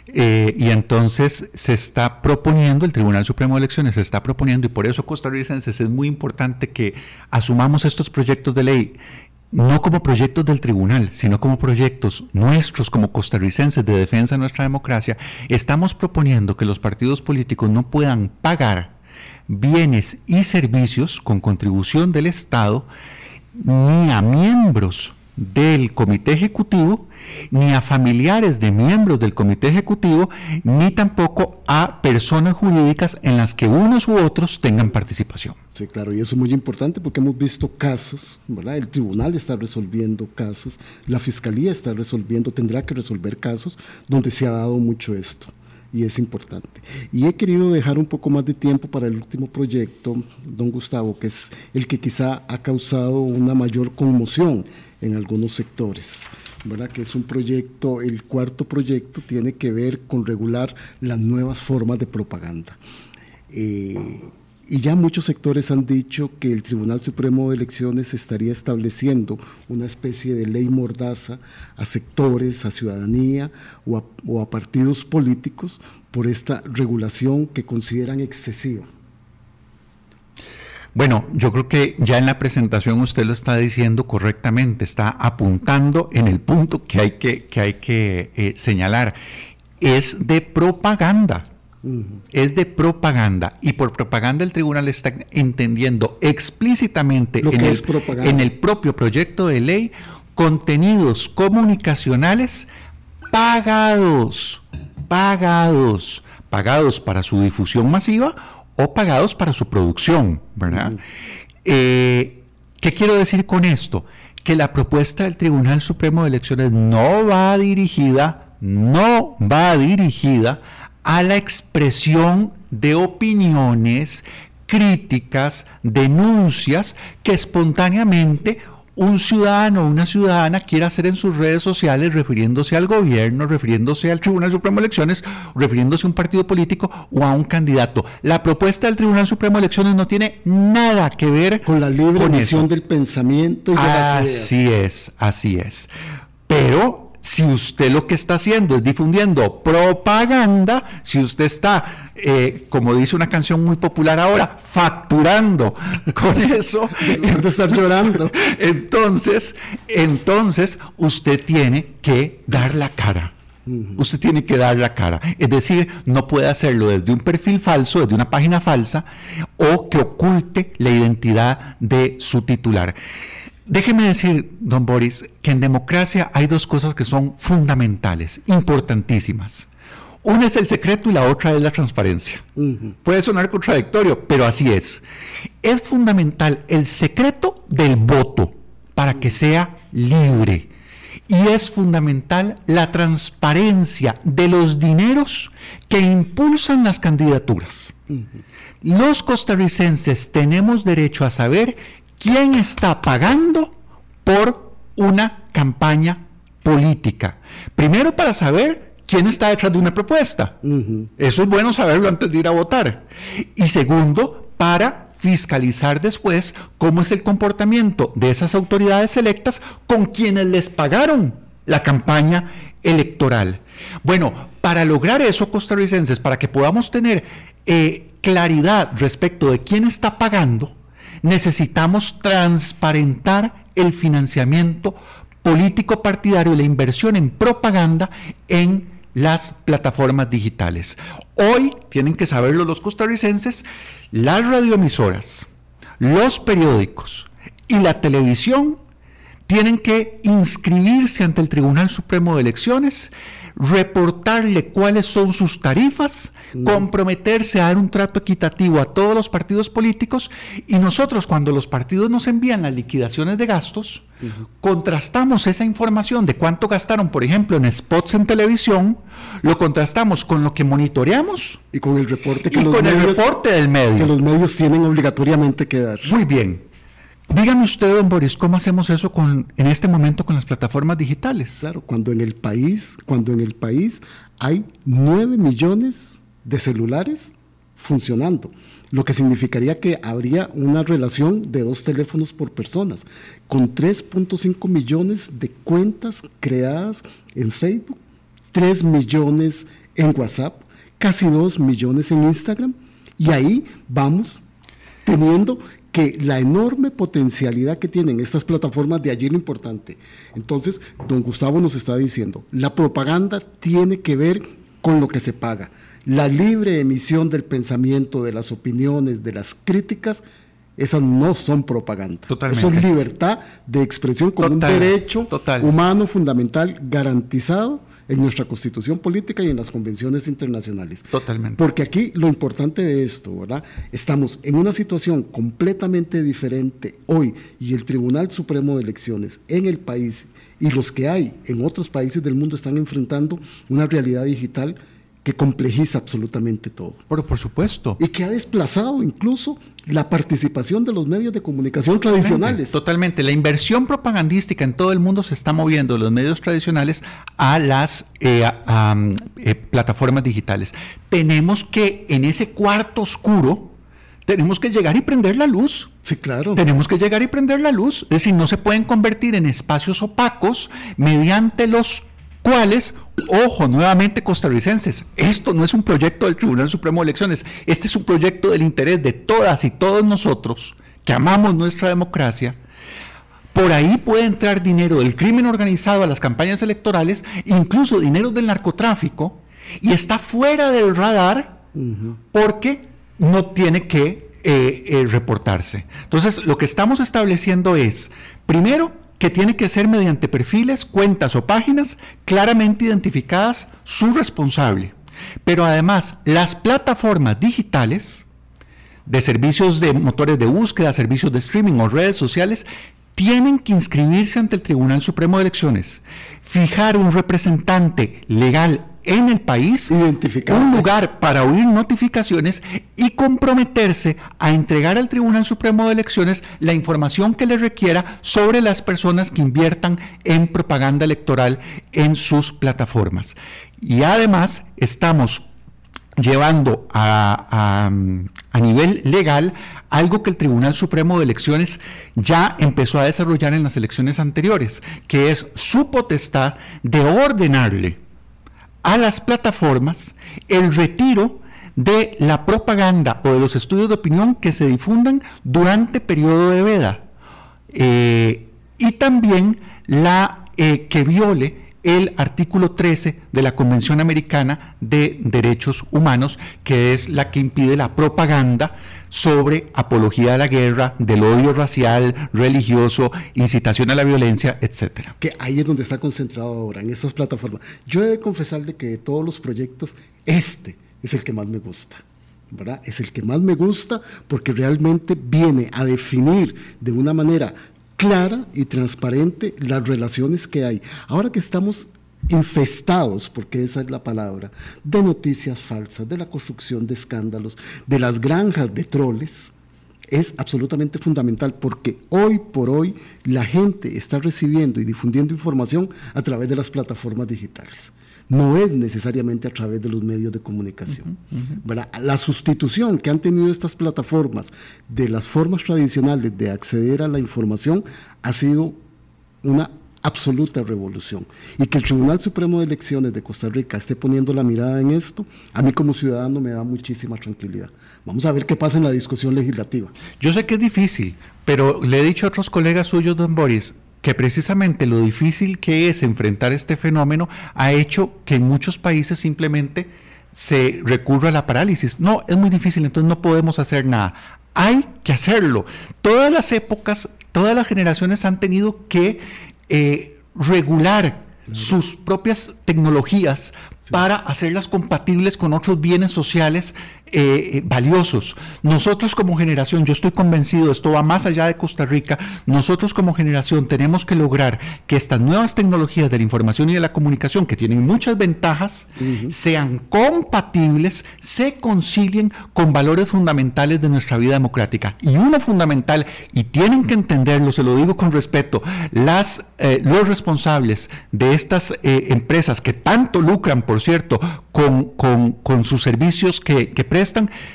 Eh, y entonces se está proponiendo, el Tribunal Supremo de Elecciones se está proponiendo, y por eso costarricenses es muy importante que asumamos estos proyectos de ley no como proyectos del tribunal, sino como proyectos nuestros como costarricenses de defensa de nuestra democracia, estamos proponiendo que los partidos políticos no puedan pagar bienes y servicios con contribución del Estado ni a miembros del comité ejecutivo, ni a familiares de miembros del comité ejecutivo, ni tampoco a personas jurídicas en las que unos u otros tengan participación. Sí, claro, y eso es muy importante porque hemos visto casos, ¿verdad? El tribunal está resolviendo casos, la fiscalía está resolviendo, tendrá que resolver casos donde se ha dado mucho esto y es importante. Y he querido dejar un poco más de tiempo para el último proyecto, don Gustavo, que es el que quizá ha causado una mayor conmoción en algunos sectores, ¿verdad? que es un proyecto, el cuarto proyecto tiene que ver con regular las nuevas formas de propaganda. Eh, y ya muchos sectores han dicho que el Tribunal Supremo de Elecciones estaría estableciendo una especie de ley mordaza a sectores, a ciudadanía o a, partidos políticos por esta regulación que consideran excesiva. Bueno, yo creo que ya en la presentación usted lo está diciendo correctamente, está apuntando en el punto que hay que, que, hay que eh, señalar. Es de propaganda es de propaganda y por propaganda el tribunal está entendiendo explícitamente en el, en el propio proyecto de ley contenidos comunicacionales pagados, pagados, pagados para su difusión masiva o pagados para su producción, ¿verdad? Eh, ¿Qué quiero decir con esto? Que la propuesta del Tribunal Supremo de Elecciones no va dirigida, no va dirigida a la expresión de opiniones, críticas, denuncias que espontáneamente un ciudadano o una ciudadana quiera hacer en sus redes sociales refiriéndose al gobierno, refiriéndose al Tribunal Supremo de Elecciones, refiriéndose a un partido político o a un candidato. La propuesta del Tribunal Supremo de Elecciones no tiene nada que ver con la libre emisión del pensamiento y de Así es, así es. Pero si usted lo que está haciendo es difundiendo propaganda, si usted está, eh, como dice una canción muy popular ahora, facturando con (laughs) eso, de estar llorando. (laughs) Entonces, entonces usted tiene que dar la cara. Usted tiene que dar la cara. Es decir, no puede hacerlo desde un perfil falso, desde una página falsa, o que oculte la identidad de su titular. Déjeme decir, don Boris, que en democracia hay dos cosas que son fundamentales, importantísimas. Una es el secreto y la otra es la transparencia. Puede sonar contradictorio, pero así es. Es fundamental el secreto del voto para que sea libre. Y es fundamental la transparencia de los dineros que impulsan las candidaturas. Los costarricenses tenemos derecho a saber quién está pagando por una campaña política. Primero para saber quién está detrás de una propuesta. Eso es bueno saberlo antes de ir a votar. Y segundo, para fiscalizar después cómo es el comportamiento de esas autoridades electas con quienes les pagaron la campaña electoral. Bueno, para lograr eso, costarricenses, para que podamos tener eh, claridad respecto de quién está pagando, necesitamos transparentar el financiamiento político partidario y la inversión en propaganda en las plataformas digitales. Hoy tienen que saberlo los costarricenses, las radioemisoras, los periódicos y la televisión tienen que inscribirse ante el Tribunal Supremo de Elecciones reportarle cuáles son sus tarifas, comprometerse a dar un trato equitativo a todos los partidos políticos y nosotros cuando los partidos nos envían las liquidaciones de gastos, contrastamos esa información de cuánto gastaron, por ejemplo, en spots en televisión, lo contrastamos con lo que monitoreamos y con el reporte que, los, medios, del medio. que los medios tienen obligatoriamente que dar. Muy bien. Dígame usted, don Boris, ¿cómo hacemos eso con, en este momento con las plataformas digitales? Claro, cuando en el país, cuando en el país hay 9 millones de celulares funcionando, lo que significaría que habría una relación de dos teléfonos por personas, con 3.5 millones de cuentas creadas en Facebook, 3 millones en WhatsApp, casi 2 millones en Instagram, y ahí vamos teniendo que la enorme potencialidad que tienen estas plataformas, de allí lo importante. Entonces, don Gustavo nos está diciendo, la propaganda tiene que ver con lo que se paga. La libre emisión del pensamiento, de las opiniones, de las críticas, esas no son propaganda. Totalmente. Eso es libertad de expresión como un derecho humano fundamental garantizado en nuestra constitución política y en las convenciones internacionales. Totalmente. Porque aquí lo importante de esto, ¿verdad? Estamos en una situación completamente diferente hoy y el Tribunal Supremo de Elecciones en el país y los que hay en otros países del mundo están enfrentando una realidad digital que complejiza absolutamente todo. Pero por supuesto. Y que ha desplazado incluso la participación de los medios de comunicación tradicionales. Totalmente. La inversión propagandística en todo el mundo se está moviendo de los medios tradicionales a las eh, eh, plataformas digitales. Tenemos que, en ese cuarto oscuro, tenemos que llegar y prender la luz. Sí, claro. Tenemos que llegar y prender la luz. Es decir, no se pueden convertir en espacios opacos mediante los cuales, ojo, nuevamente costarricenses, esto no es un proyecto del Tribunal Supremo de Elecciones, este es un proyecto del interés de todas y todos nosotros que amamos nuestra democracia. Por ahí puede entrar dinero del crimen organizado a las campañas electorales, incluso dinero del narcotráfico, y está fuera del radar porque no tiene que eh, eh, reportarse. Entonces, lo que estamos estableciendo es, primero, que tiene que ser mediante perfiles, cuentas o páginas claramente identificadas su responsable. Pero además, las plataformas digitales de servicios de motores de búsqueda, servicios de streaming o redes sociales tienen que inscribirse ante el Tribunal Supremo de Elecciones, fijar un representante legal en el país un lugar para oír notificaciones y comprometerse a entregar al Tribunal Supremo de Elecciones la información que le requiera sobre las personas que inviertan en propaganda electoral en sus plataformas. Y además estamos llevando a, a, nivel legal algo que el Tribunal Supremo de Elecciones ya empezó a desarrollar en las elecciones anteriores, que es su potestad de ordenarle a las plataformas el retiro de la propaganda o de los estudios de opinión que se difundan durante periodo de veda eh, y también la eh, que viole el artículo 13 de la Convención Americana de Derechos Humanos, que es la que impide la propaganda sobre apología de la guerra, del odio racial, religioso, incitación a la violencia, etcétera. Que ahí es donde está concentrado ahora, en estas plataformas. Yo he de confesarle que de todos los proyectos, este es el que más me gusta. ¿verdad? Es el que más me gusta porque realmente viene a definir de una manera clara y transparente las relaciones que hay. Ahora que estamos infestados, porque esa es la palabra, de noticias falsas, de la construcción de escándalos, de las granjas de troles, es absolutamente fundamental porque hoy por hoy la gente está recibiendo y difundiendo información a través de las plataformas digitales no es necesariamente a través de los medios de comunicación. La sustitución que han tenido estas plataformas de las formas tradicionales de acceder a la información ha sido una absoluta revolución. Y que el Tribunal Supremo de Elecciones de Costa Rica esté poniendo la mirada en esto, a mí como ciudadano me da muchísima tranquilidad. Vamos a ver qué pasa en la discusión legislativa. Yo sé que es difícil, pero le he dicho a otros colegas suyos, don Boris, que precisamente lo difícil que es enfrentar este fenómeno ha hecho que en muchos países simplemente se recurra a la parálisis. No, es muy difícil, entonces no podemos hacer nada. Hay que hacerlo. Todas las épocas, todas las generaciones han tenido que eh, regular sus propias tecnologías para hacerlas compatibles con otros bienes sociales eh, eh, valiosos. Nosotros como generación, yo estoy convencido, esto va más allá de Costa Rica, nosotros como generación tenemos que lograr que estas nuevas tecnologías de la información y de la comunicación, que tienen muchas ventajas, sean compatibles, se concilien con valores fundamentales de nuestra vida democrática. Y uno fundamental, y tienen que entenderlo, se lo digo con respeto, las, eh, los responsables de estas empresas que tanto lucran, por cierto, con, con, sus servicios que, que prestan,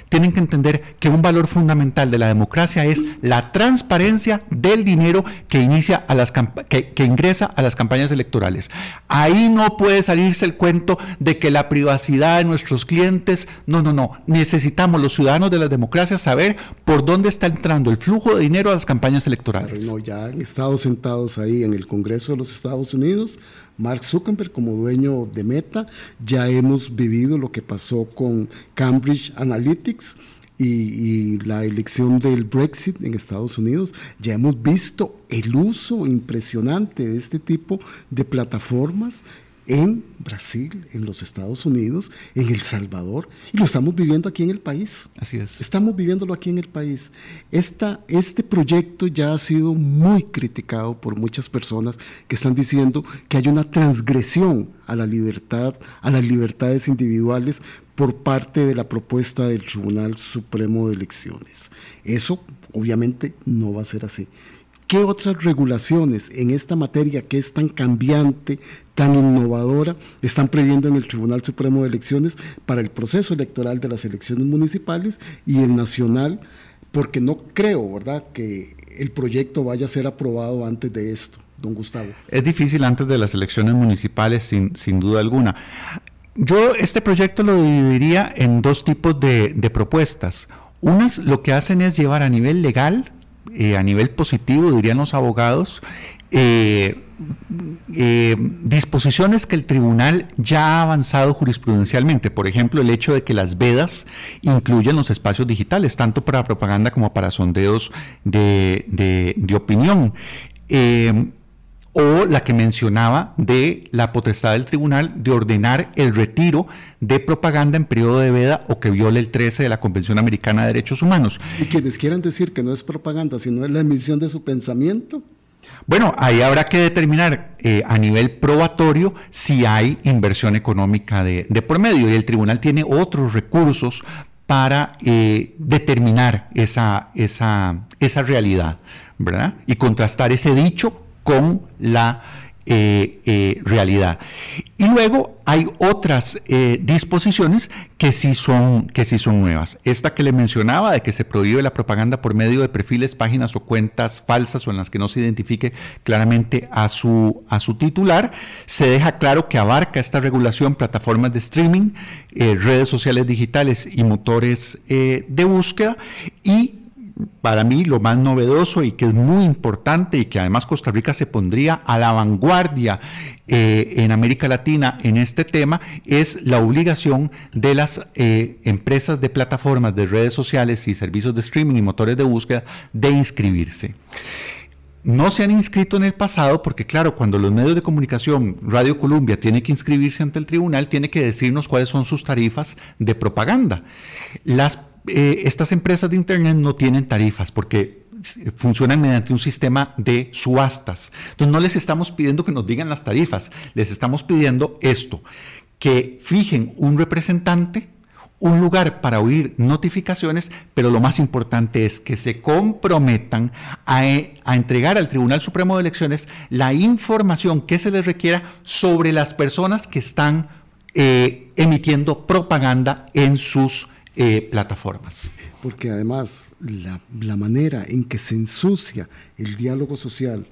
tienen que entender que un valor fundamental de la democracia es la transparencia del dinero que, inicia a las que, ingresa a las campañas electorales. Ahí no puede salirse el cuento de que la privacidad de nuestros clientes, no, no, no, necesitamos los ciudadanos de la democracia saber por dónde está entrando el flujo de dinero a las campañas electorales. no, ya han estado sentados ahí en el Congreso de los Estados Unidos Mark Zuckerberg como dueño de Meta, ya hemos vivido lo que pasó con Cambridge Analytics y, la elección del Brexit en Estados Unidos, ya hemos visto el uso impresionante de este tipo de plataformas en Brasil, en los Estados Unidos, en El Salvador, y lo estamos viviendo aquí en el país. Así es. Estamos viviéndolo aquí en el país. Esta, este proyecto ya ha sido muy criticado por muchas personas que están diciendo que hay una transgresión a la libertad, a las libertades individuales por parte de la propuesta del Tribunal Supremo de Elecciones. Eso obviamente no va a ser así. ¿Qué otras regulaciones en esta materia que es tan cambiante, tan innovadora, están previendo en el Tribunal Supremo de Elecciones para el proceso electoral de las elecciones municipales y el nacional? Porque no creo, ¿verdad?, que el proyecto vaya a ser aprobado antes de esto, don Gustavo. Es difícil antes de las elecciones municipales, sin, sin duda alguna. Yo este proyecto lo dividiría en dos tipos de, de propuestas. Unas lo que hacen es llevar a nivel legal eh, a nivel positivo, dirían los abogados, eh, eh, disposiciones que el tribunal ya ha avanzado jurisprudencialmente. Por ejemplo, el hecho de que las vedas incluyen los espacios digitales, tanto para propaganda como para sondeos de, de opinión o la que mencionaba de la potestad del tribunal de ordenar el retiro de propaganda en periodo de veda o que viole el 13 de la Convención Americana de Derechos Humanos. Y quienes quieran decir que no es propaganda, sino es la emisión de su pensamiento. Bueno, ahí habrá que determinar eh, a nivel probatorio si hay inversión económica de, por medio y el tribunal tiene otros recursos para eh, determinar esa, esa, esa realidad, ¿verdad? Y contrastar ese dicho con la eh, eh, realidad. Y luego hay otras eh, disposiciones que sí, son, que sí son nuevas. Esta que le mencionaba de que se prohíbe la propaganda por medio de perfiles, páginas o cuentas falsas o en las que no se identifique claramente a su, a su titular, se deja claro que abarca esta regulación plataformas de streaming, redes sociales digitales y motores de búsqueda y para mí lo más novedoso y que es muy importante y que además Costa Rica se pondría a la vanguardia eh, en América Latina en este tema es la obligación de las eh, empresas de plataformas de redes sociales y servicios de streaming y motores de búsqueda de inscribirse no se han inscrito en el pasado porque, claro, cuando los medios de comunicación, Radio Colombia, tiene que inscribirse ante el tribunal, tiene que decirnos cuáles son sus tarifas de propaganda. Las eh, estas empresas de Internet no tienen tarifas porque funcionan mediante un sistema de subastas. Entonces no les estamos pidiendo que nos digan las tarifas, les estamos pidiendo esto, que fijen un representante, un lugar para oír notificaciones, pero lo más importante es que se comprometan a, entregar al Tribunal Supremo de Elecciones la información que se les requiera sobre las personas que están eh, emitiendo propaganda en sus eh, plataformas. Porque además la, la, manera en que se ensucia el diálogo social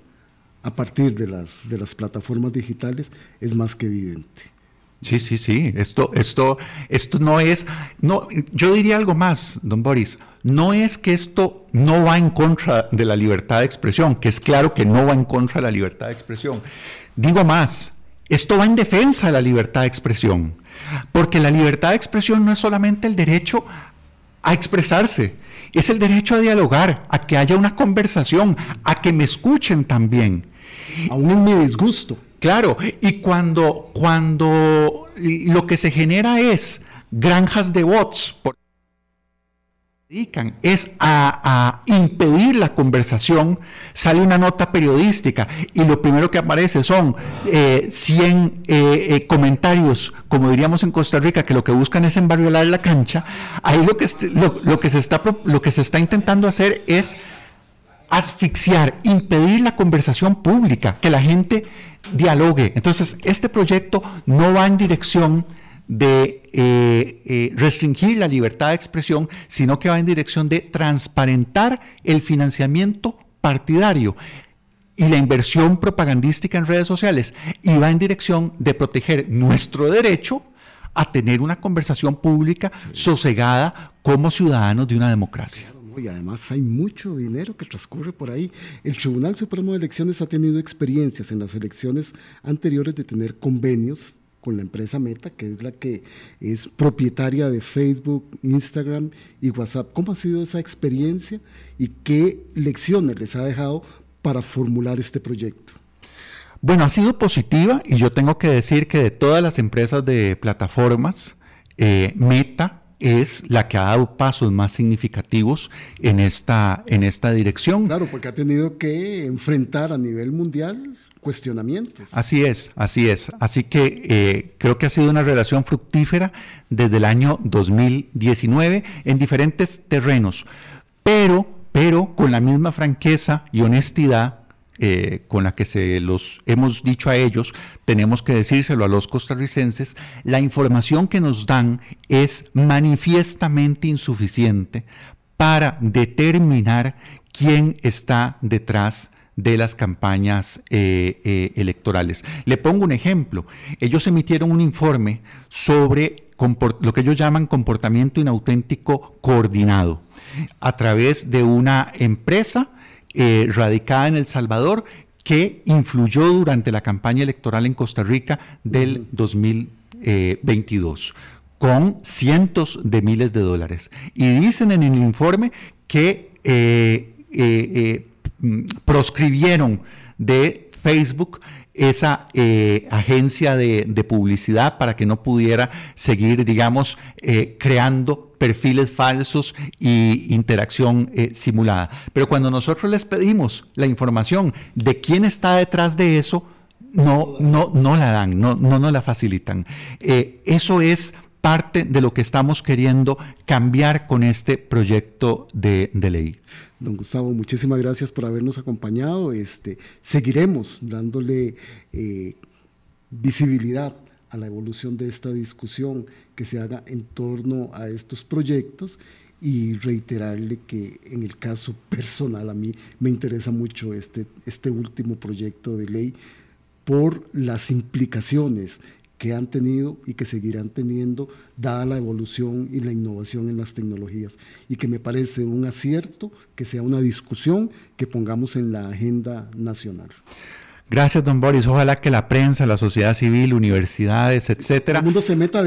a partir de las, de las plataformas digitales es más que evidente. Sí, sí, sí. Esto, esto, esto no es, no, yo diría algo más, don Boris. No es que esto no va en contra de la libertad de expresión, que es claro que no va en contra de la libertad de expresión. Digo más, esto va en defensa de la libertad de expresión. Porque la libertad de expresión no es solamente el derecho a expresarse, es el derecho a dialogar, a que haya una conversación, a que me escuchen también. Aún en mi disgusto. Claro, y cuando, cuando lo que se genera es granjas de bots, dedican es a, impedir la conversación, sale una nota periodística y lo primero que aparece son 100 eh, eh, eh, comentarios, como diríamos en Costa Rica, que lo que buscan es embarriolar la cancha, ahí lo que, lo, que se está, lo que se está intentando hacer es asfixiar, impedir la conversación pública, que la gente dialogue. Entonces, este proyecto no va en dirección de eh, eh, restringir la libertad de expresión, sino que va en dirección de transparentar el financiamiento partidario y la inversión propagandística en redes sociales y va en dirección de proteger nuestro derecho a tener una conversación pública sosegada como ciudadanos de una democracia. Y además hay mucho dinero que transcurre por ahí. El Tribunal Supremo de Elecciones ha tenido experiencias en las elecciones anteriores de tener convenios con la empresa Meta, que es la que es propietaria de Facebook, Instagram y WhatsApp. ¿Cómo ha sido esa experiencia y qué lecciones les ha dejado para formular este proyecto? Bueno, ha sido positiva y yo tengo que decir que de todas las empresas de plataformas, eh, Meta es la que ha dado pasos más significativos en esta, en esta dirección. Claro, porque ha tenido que enfrentar a nivel mundial Así es, así es. Así que eh, creo que ha sido una relación fructífera desde el año 2019 en diferentes terrenos, pero, pero con la misma franqueza y honestidad eh, con la que se los hemos dicho a ellos, tenemos que decírselo a los costarricenses, la información que nos dan es manifiestamente insuficiente para determinar quién está detrás de las campañas eh, eh, electorales. Le pongo un ejemplo. Ellos emitieron un informe sobre lo que ellos llaman comportamiento inauténtico coordinado a través de una empresa eh, radicada en El Salvador que influyó durante la campaña electoral en Costa Rica del 2022 con cientos de miles de dólares. Y dicen en el informe que eh, eh, proscribieron de Facebook esa eh, agencia de, publicidad para que no pudiera seguir, digamos, eh, creando perfiles falsos y interacción eh, simulada. Pero cuando nosotros les pedimos la información de quién está detrás de eso, no, no, no la dan, no, no nos la facilitan. eso es parte de lo que estamos queriendo cambiar con este proyecto de, ley. Don Gustavo, muchísimas gracias por habernos acompañado. Este, seguiremos dándole eh, visibilidad a la evolución de esta discusión que se haga en torno a estos proyectos y reiterarle que en el caso personal a mí me interesa mucho este, este último proyecto de ley por las implicaciones que han tenido y que seguirán teniendo dada la evolución y la innovación en las tecnologías. Y que me parece un acierto que sea una discusión que pongamos en la agenda nacional. Gracias, don Boris. Ojalá que la prensa, la sociedad civil, universidades, etcétera,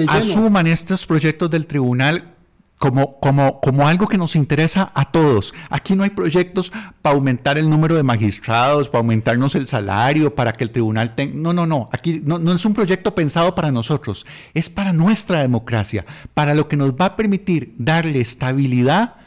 asuman estos proyectos del tribunal como, como, como algo que nos interesa a todos. Aquí no hay proyectos para aumentar el número de magistrados, para aumentarnos el salario, para que el tribunal tenga... No, no, no. Aquí no, no es un proyecto pensado para nosotros. Es para nuestra democracia, para lo que nos va a permitir darle estabilidad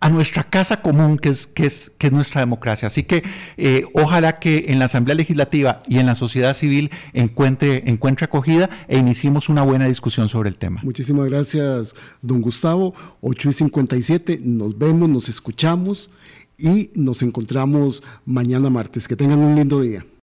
a nuestra casa común, que es, que es, que es nuestra democracia. Así que eh, ojalá que en la Asamblea Legislativa y en la sociedad civil encuentre, encuentre acogida e iniciemos una buena discusión sobre el tema. Muchísimas gracias, don Gustavo. 8 y 57, nos vemos, nos escuchamos y nos encontramos mañana martes. Que tengan un lindo día.